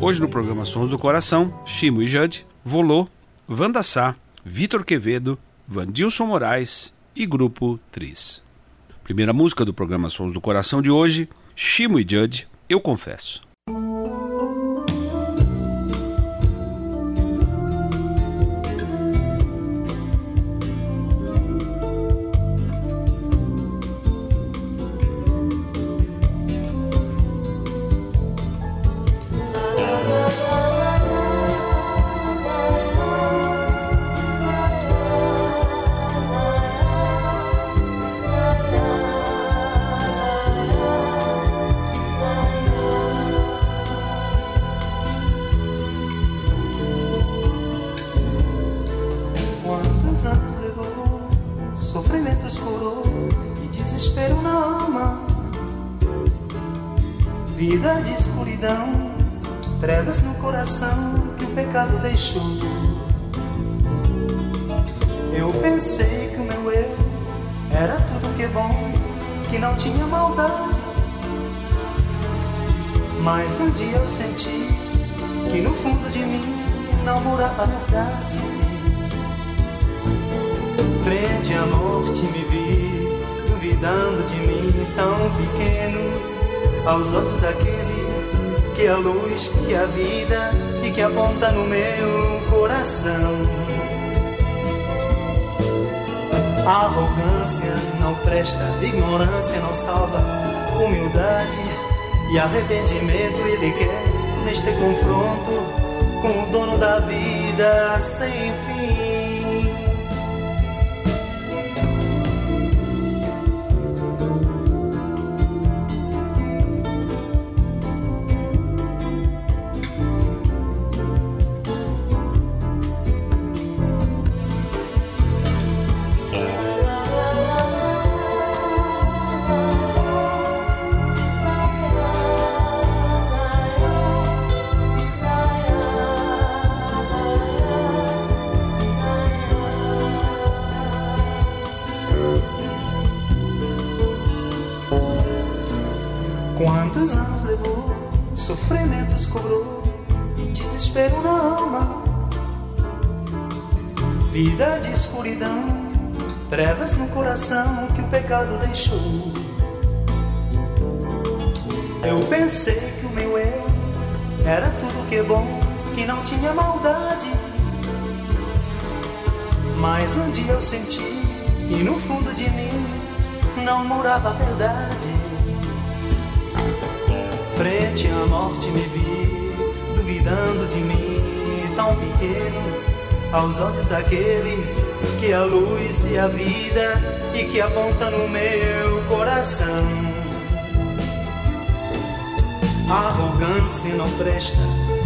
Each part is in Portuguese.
Hoje no programa Sons do Coração, Chimo e Jade, Volô, Vanda Sá, Vitor Quevedo, Vandilson Moraes e Grupo Tris. Primeira música do programa Sons do Coração de hoje, Chimo e Judge, Eu Confesso. Vida de escuridão, trevas no coração que o pecado deixou. Eu pensei que o meu eu era tudo que é bom, que não tinha maldade. Mas um dia eu senti que no fundo de mim não morava a verdade. Frente à morte me vi, duvidando de mim tão pequeno, aos olhos daquele que é a luz, que é a vida e que aponta no meu coração. A arrogância não presta, ignorância não salva, humildade e arrependimento ele quer neste confronto com o dono da vida sem fim. Vida de escuridão, trevas no coração que o pecado deixou. Eu pensei que o meu eu era tudo que é bom, que não tinha maldade. Mas um dia eu senti que no fundo de mim não morava a verdade. Frente à morte me vi, duvidando de mim, tão pequeno, aos olhos daquele que é a luz e a vida e que aponta no meu coração. Arrogância não presta,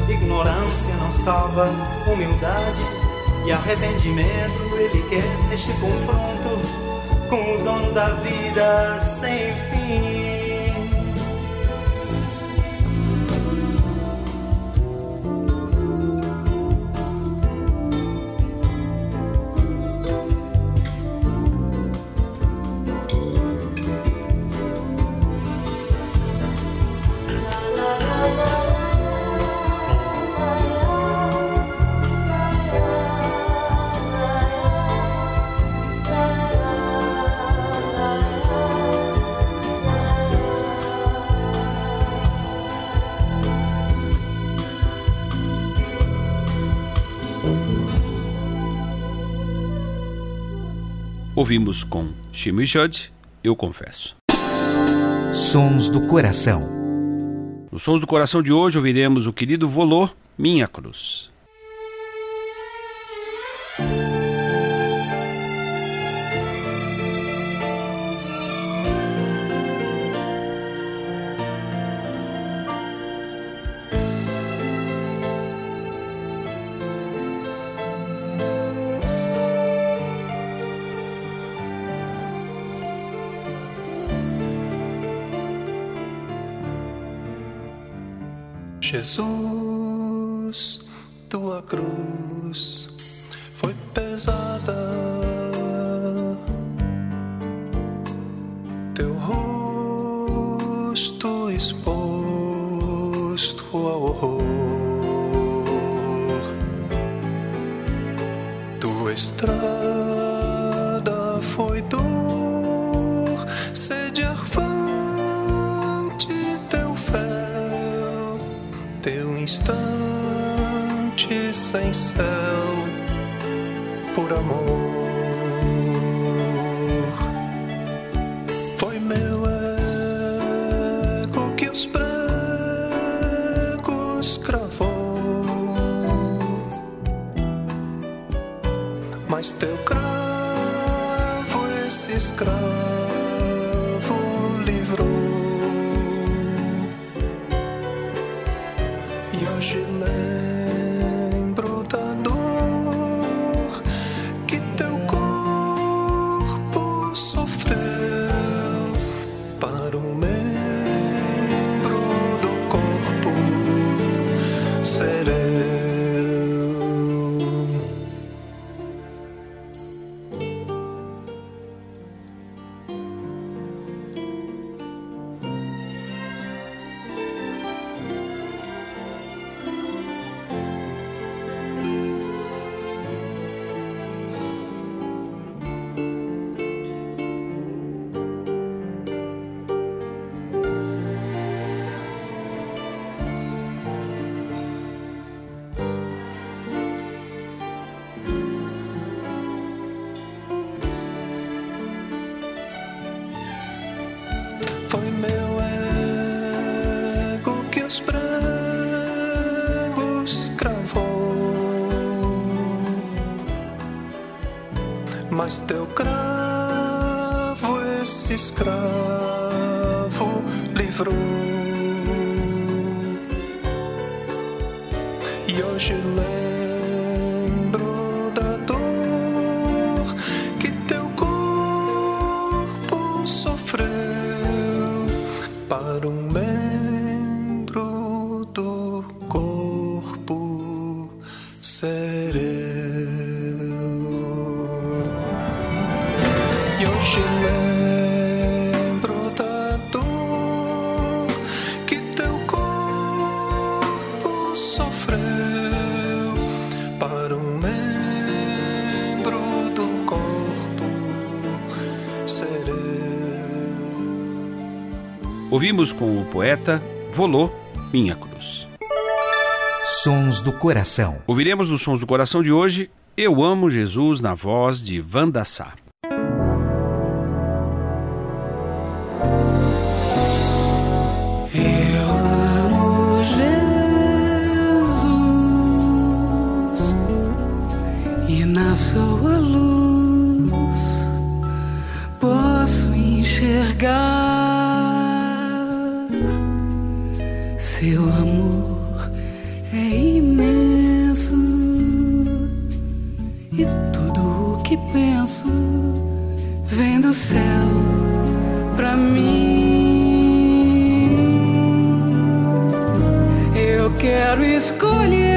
ignorância não salva, humildade e arrependimento ele quer neste confronto com o dono da vida sem fim. Ouvimos com Shimo e Judd, Eu Confesso. Sons do Coração. Nos Sons do Coração de hoje ouviremos o querido Volô, Minha Cruz. Jesus, tua cruz foi pesada, teu rosto exposto ao horror, tua estrada instante sem céu por amor. Foi meu ego que os pregos cravou, mas teu cravo esse escravo teu cravo esse escravo livrou. Ouvimos com o poeta Volô Minha Cruz. Sons do Coração. Ouviremos nos Sons do Coração de hoje Eu Amo Jesus na voz de Vanda Sá. na Seu amor é imenso e tudo o que penso vem do céu pra mim. Eu quero escolher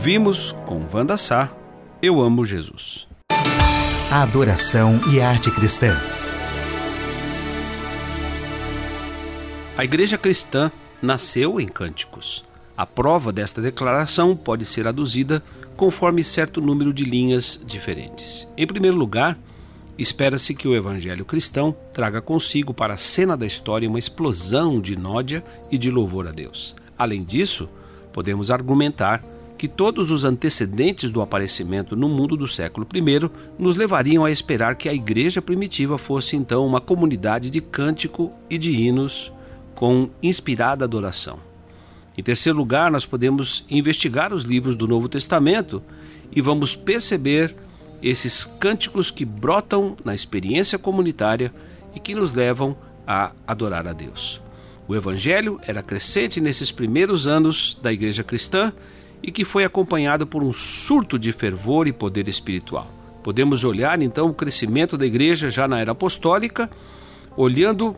Ouvimos com Wanda Sá, Eu Amo Jesus. A adoração e a arte cristã. A igreja cristã nasceu em cânticos. A prova desta declaração pode ser aduzida conforme certo número de linhas diferentes. Em primeiro lugar, espera-se que o evangelho cristão traga consigo para a cena da história uma explosão de nódia e de louvor a Deus. Além disso, podemos argumentar que todos os antecedentes do aparecimento no mundo do século I nos levariam a esperar que a igreja primitiva fosse então uma comunidade de cântico e de hinos com inspirada adoração. Em terceiro lugar, nós podemos investigar os livros do Novo Testamento e vamos perceber esses cânticos que brotam na experiência comunitária e que nos levam a adorar a Deus. O evangelho era crescente nesses primeiros anos da igreja cristã e que foi acompanhado por um surto de fervor e poder espiritual. Podemos olhar então o crescimento da igreja já na era apostólica, olhando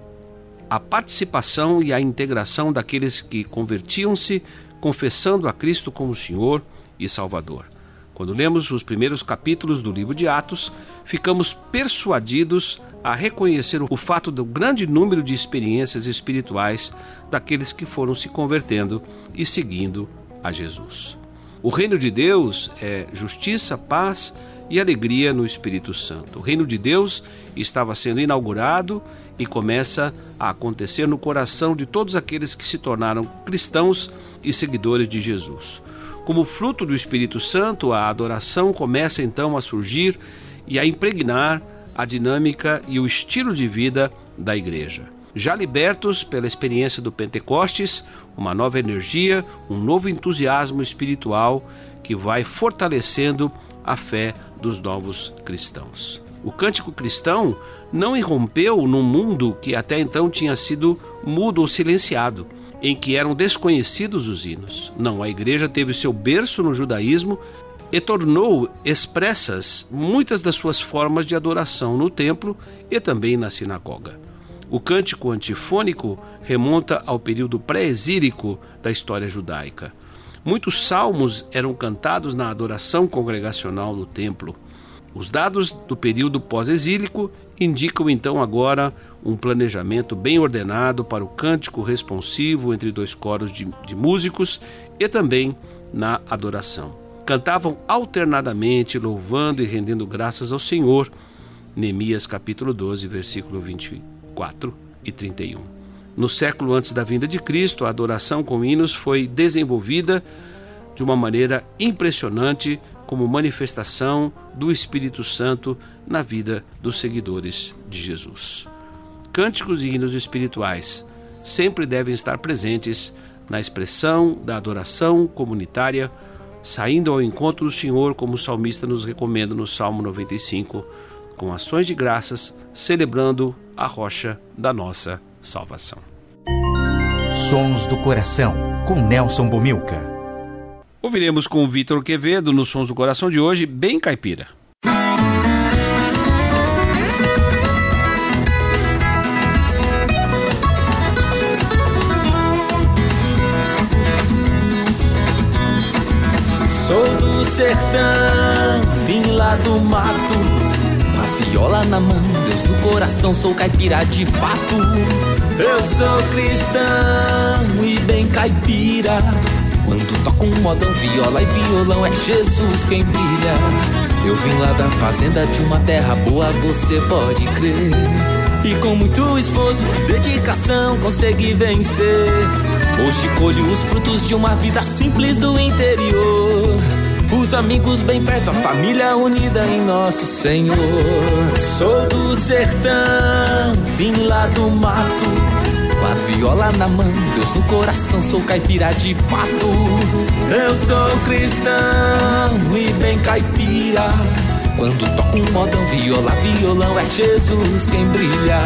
a participação e a integração daqueles que convertiam-se, confessando a Cristo como Senhor e Salvador. Quando lemos os primeiros capítulos do livro de Atos, ficamos persuadidos a reconhecer o fato do grande número de experiências espirituais daqueles que foram se convertendo e seguindo a Jesus. O reino de Deus é justiça, paz e alegria no Espírito Santo. O reino de Deus estava sendo inaugurado e começa a acontecer no coração de todos aqueles que se tornaram cristãos e seguidores de Jesus. Como fruto do Espírito Santo, a adoração começa então a surgir e a impregnar a dinâmica e o estilo de vida da igreja. Já libertos pela experiência do Pentecostes, uma nova energia, um novo entusiasmo espiritual que vai fortalecendo a fé dos novos cristãos. O cântico cristão não irrompeu num mundo que até então tinha sido mudo ou silenciado, em que eram desconhecidos os hinos. Não, a igreja teve seu berço no judaísmo e tornou expressas muitas das suas formas de adoração no templo e também na sinagoga. O cântico antifônico remonta ao período pré-exílico da história judaica. Muitos salmos eram cantados na adoração congregacional no templo. Os dados do período pós-exílico indicam então agora um planejamento bem ordenado para o cântico responsivo entre dois coros de, de músicos e também na adoração. Cantavam alternadamente, louvando e rendendo graças ao Senhor. Neemias capítulo 12, versículo 24 e 31. No século antes da vinda de Cristo, a adoração com hinos foi desenvolvida de uma maneira impressionante como manifestação do Espírito Santo na vida dos seguidores de Jesus. Cânticos e hinos espirituais sempre devem estar presentes na expressão da adoração comunitária, saindo ao encontro do Senhor, como o salmista nos recomenda no Salmo 95, com ações de graças, celebrando a rocha da nossa salvação. Sons do Coração, com Nelson Bomilca. Ouviremos com Vitor Quevedo nos Sons do Coração de hoje, bem caipira. Sou do sertão, vim lá do mato. Viola na mão, Deus no coração, sou caipira de fato. Eu sou cristão e bem caipira. Quando toco um modão, viola e violão, é Jesus quem brilha. Eu vim lá da fazenda de uma terra boa, você pode crer. E com muito esforço, dedicação, consegui vencer. Hoje colho os frutos de uma vida simples do interior. Os amigos bem perto, a família unida em nosso Senhor. Sou do sertão, vim lá do mato. Com a viola na mão, Deus no coração, sou caipira de fato. Eu sou cristão e bem caipira. Quando toco um modão, viola, violão, é Jesus quem brilha.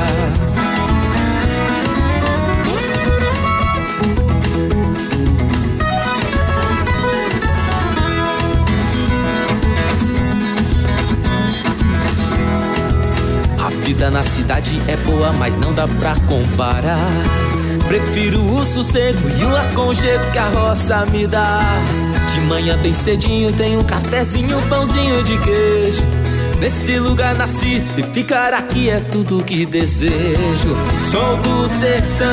Vida na cidade é boa, mas não dá pra comparar. Prefiro o sossego e o aconchego que a roça me dá. De manhã bem cedinho tem um cafezinho, um pãozinho de queijo. Nesse lugar nasci e ficar aqui é tudo que desejo. Sou do sertão,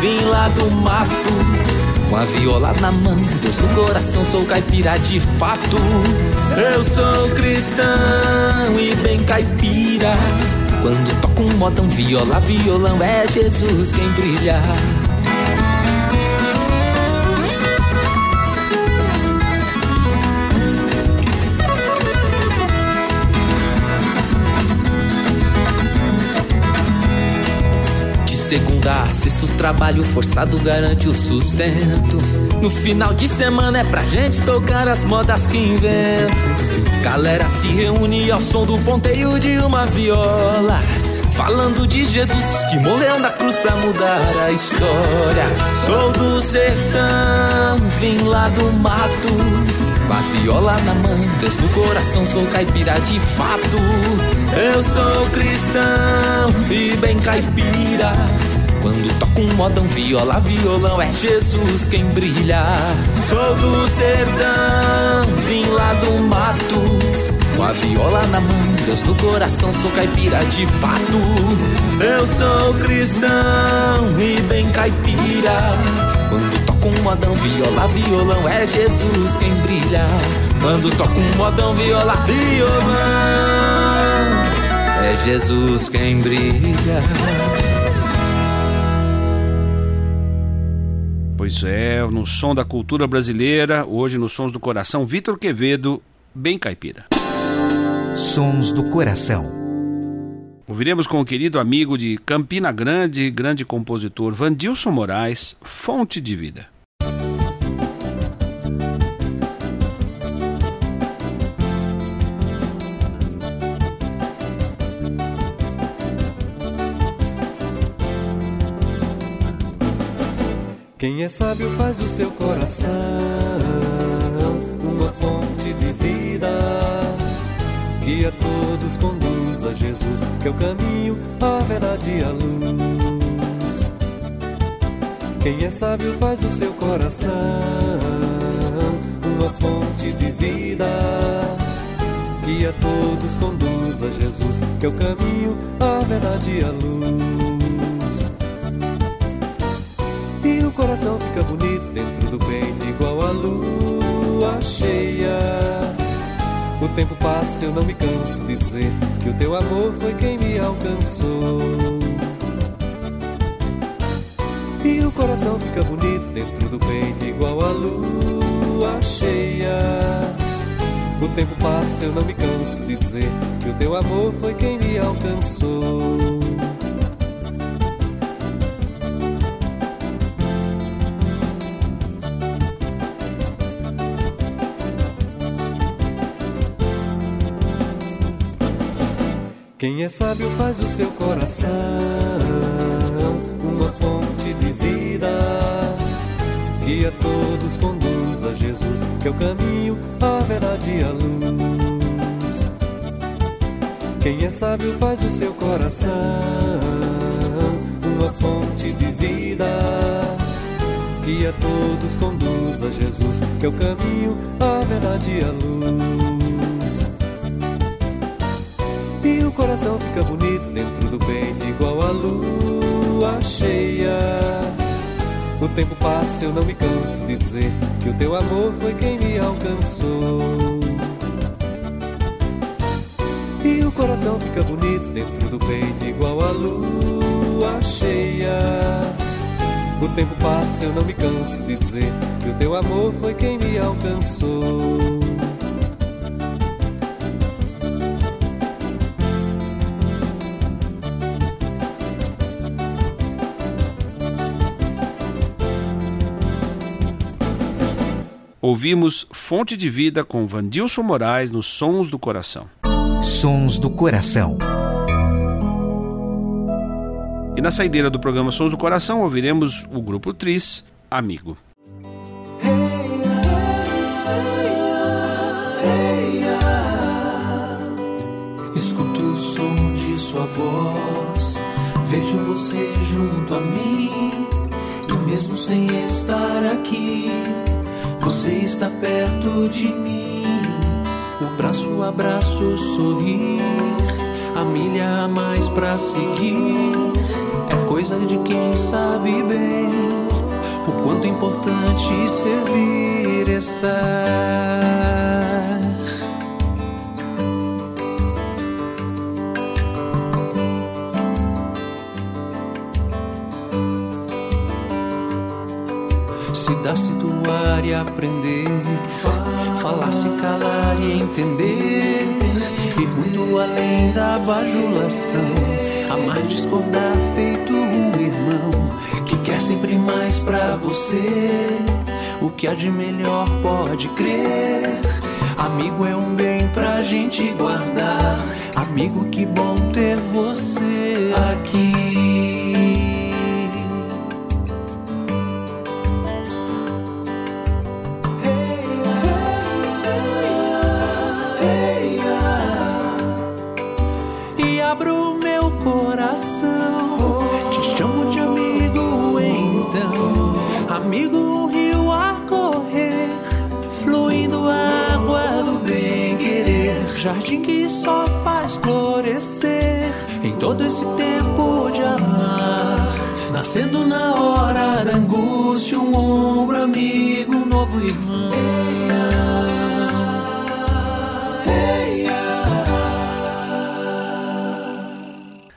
vim lá do mato. Com a viola na mão, Deus no coração, sou caipira de fato. Eu sou cristão e bem caipira. Quando toco um modão, viola, violão, é Jesus quem brilha. De segunda a sexta, o trabalho forçado garante o sustento. No final de semana é pra gente tocar as modas que invento. Galera se reúne ao som do ponteio de uma viola. Falando de Jesus que morreu na cruz pra mudar a história. Sou do sertão, vim lá do mato. Com a viola na mão, Deus no coração, sou caipira de fato. Eu sou cristão e bem caipira. Quando toco um modão, viola, violão, é Jesus quem brilha. Sou do sertão, vim lá do mato. Com a viola na mão, Deus no coração, sou caipira de fato. Eu sou cristão e bem caipira. Quando toco um modão, viola, violão, é Jesus quem brilha. Quando toco um modão, viola, violão, é Jesus quem brilha. Pois é, no som da cultura brasileira, hoje nos Sons do Coração, Vitor Quevedo, bem caipira. Sons do Coração. Ouviremos com o querido amigo de Campina Grande, grande compositor Vandilson Moraes, Fonte de Vida. Quem é sábio faz o seu coração uma fonte de vida que a todos conduz a Jesus, que é o caminho, a verdade e a luz. Quem é sábio faz o seu coração uma fonte de vida que a todos conduz a Jesus, que é o caminho, a verdade e a luz. Coração fica bonito dentro do peito, igual a lua cheia. O tempo passa, eu não me canso de dizer que o teu amor foi quem me alcançou. E o coração fica bonito dentro do peito, igual a lua cheia. O tempo passa, eu não me canso de dizer que o teu amor foi quem me alcançou. Quem é sábio faz o seu coração uma fonte de vida que a todos conduz a Jesus, que é o caminho, a verdade e a luz. Quem é sábio faz o seu coração uma fonte de vida, que a todos conduz a Jesus, que é o caminho, a verdade e a luz. Coração fica bonito dentro do peito, igual a lua cheia o tempo passa, eu não me canso de dizer que o teu amor foi quem me alcançou. E o coração fica bonito dentro do peito, igual a lua cheia. O tempo passa, eu não me canso de dizer que o teu amor foi quem me alcançou. Ouvimos Fonte de Vida com Vandilson Moraes nos Sons do Coração. Sons do Coração. E na saideira do programa Sons do Coração ouviremos o grupo Tris, Amigo. Escuto o som de sua voz, vejo você junto a mim, e mesmo sem estar aqui você está perto de mim, o braço a braço sorrir, a milha a mais pra seguir. É coisa de quem sabe bem o quanto importante servir estar. Se situar e aprender, falar, se calar e entender, ir muito além da bajulação, amar, discordar feito um irmão que quer sempre mais pra você, o que há de melhor pode crer. Amigo é um bem pra gente guardar, amigo que bom ter você aqui. Jardim que só faz florescer em todo esse tempo de amar. Nascendo na hora da angústia, um ombro amigo, um novo irmão.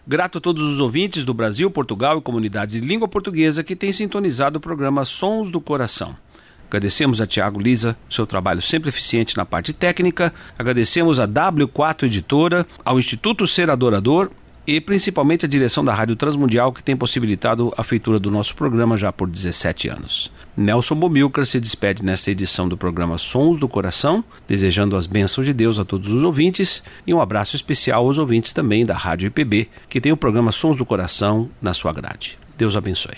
Grato a todos os ouvintes do Brasil, Portugal e comunidades de língua portuguesa que têm sintonizado o programa Sons do Coração. Agradecemos a Tiago Lisa, seu trabalho sempre eficiente na parte técnica. Agradecemos a W4 Editora, ao Instituto Ser Adorador e principalmente a direção da Rádio Transmundial que tem possibilitado a feitura do nosso programa já por 17 anos. Nelson Bomilcar se despede nesta edição do programa Sons do Coração, desejando as bênçãos de Deus a todos os ouvintes e um abraço especial aos ouvintes também da Rádio IPB, que tem o programa Sons do Coração na sua grade. Deus abençoe.